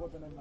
golpe en el, en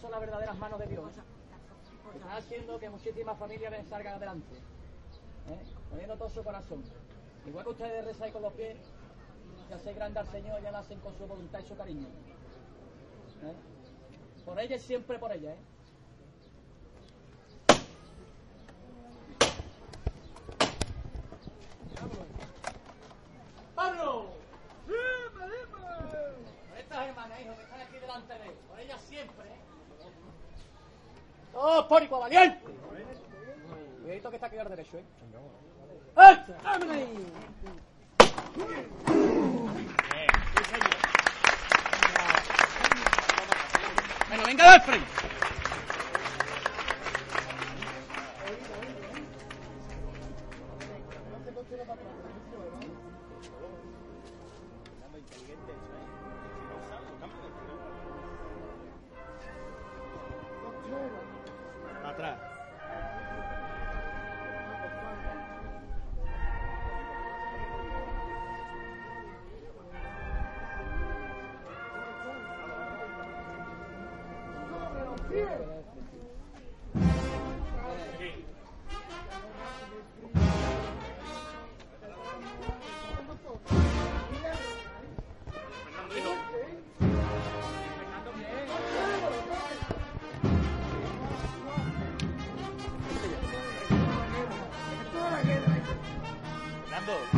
son las verdaderas manos de Dios. Está haciendo que muchísimas familias salgan adelante. ¿eh? Poniendo todo su corazón. Igual que ustedes rezáis con los pies, y hacéis grande al Señor, ya lo hacen con su voluntad y su cariño. ¿eh? Por ella y siempre por ella, ¿eh? ¡Pablo! Por estas hermanas, hijos, que están aquí delante de él. Por ellas siempre, ¿eh? ¡Oh, pórico, valiente! Cuidadito que está aquí al derecho, ¿eh? ¡Eh! ¡Vámonos ahí! Bueno, venga del Fernando.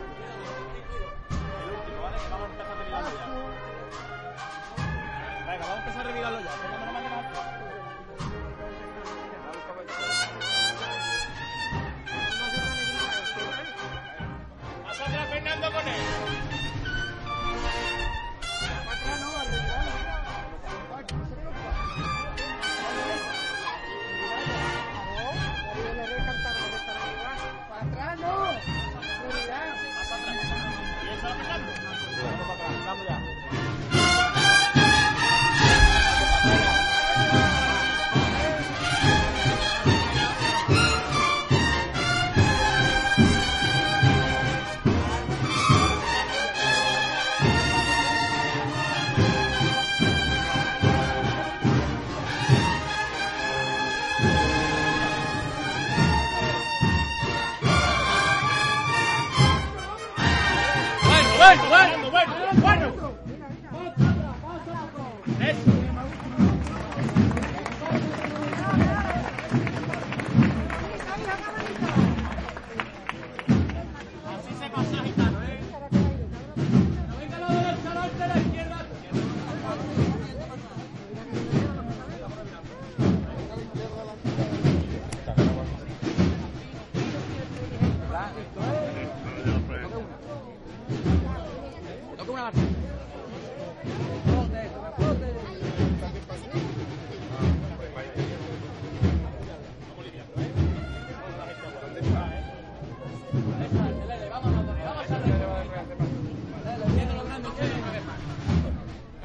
Vamos a empezar a revidarlo ya. Póngame la máquina Fernando con él. One,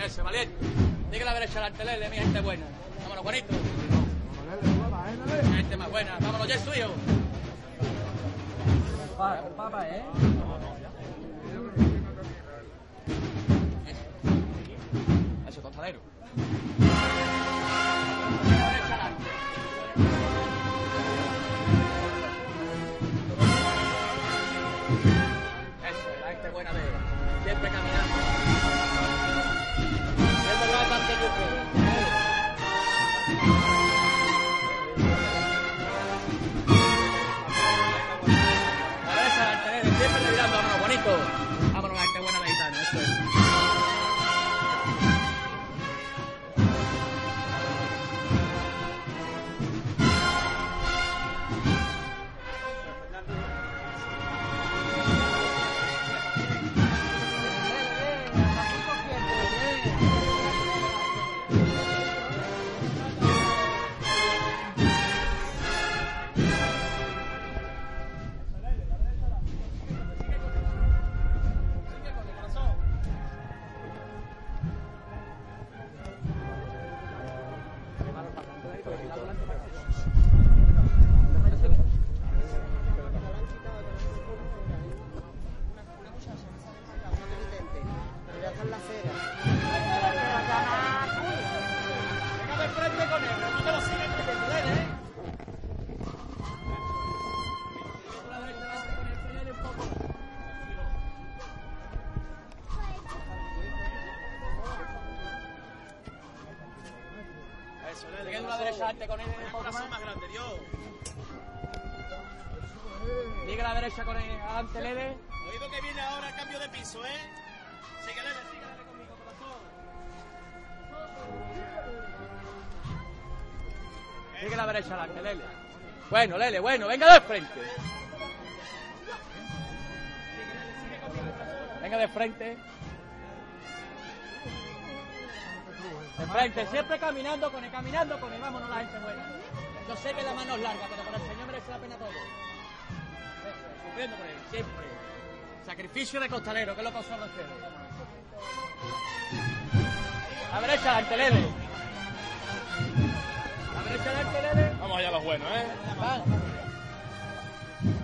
Ese, valiente. Diga la derecha delante, Lele, mi gente buena. Vámonos, Juanito. Gente más buena. Vámonos, ya es tuyo. Papá, ¿eh? Eso, tostadero. Con él un poco Corazón más. más grande, Dios. Sigue la derecha con él adelante, Lele. Oído que viene ahora el cambio de piso, ¿eh? Sigue, Lele, sigue, Lele, conmigo, corazón. Sigue la derecha adelante, Lele. Bueno, Lele, bueno, venga de frente. Venga de frente. De frente, siempre caminando con él, caminando con él. Vámonos la gente buena. Yo sé que la mano es larga, pero por el Señor merece la pena todo. Sufriendo por él, siempre. Sacrificio de costalero, que es lo que os a. La derecha adelante, Lele. Vamos allá los buenos, ¿eh? Va.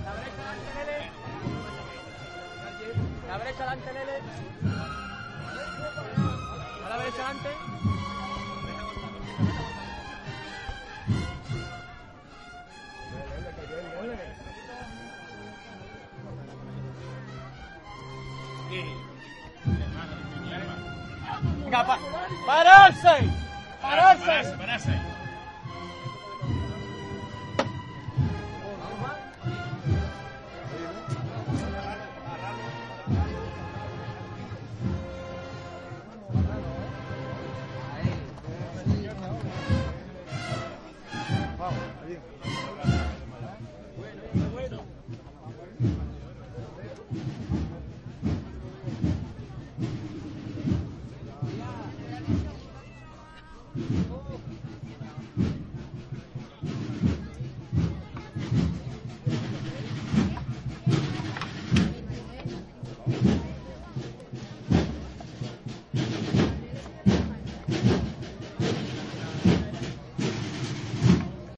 La derecha delante, Lele. La derecha delante, Lele. A la derecha delante. Venga, pa- ¡Pararse! ¡Pararse! Pararse, pararse.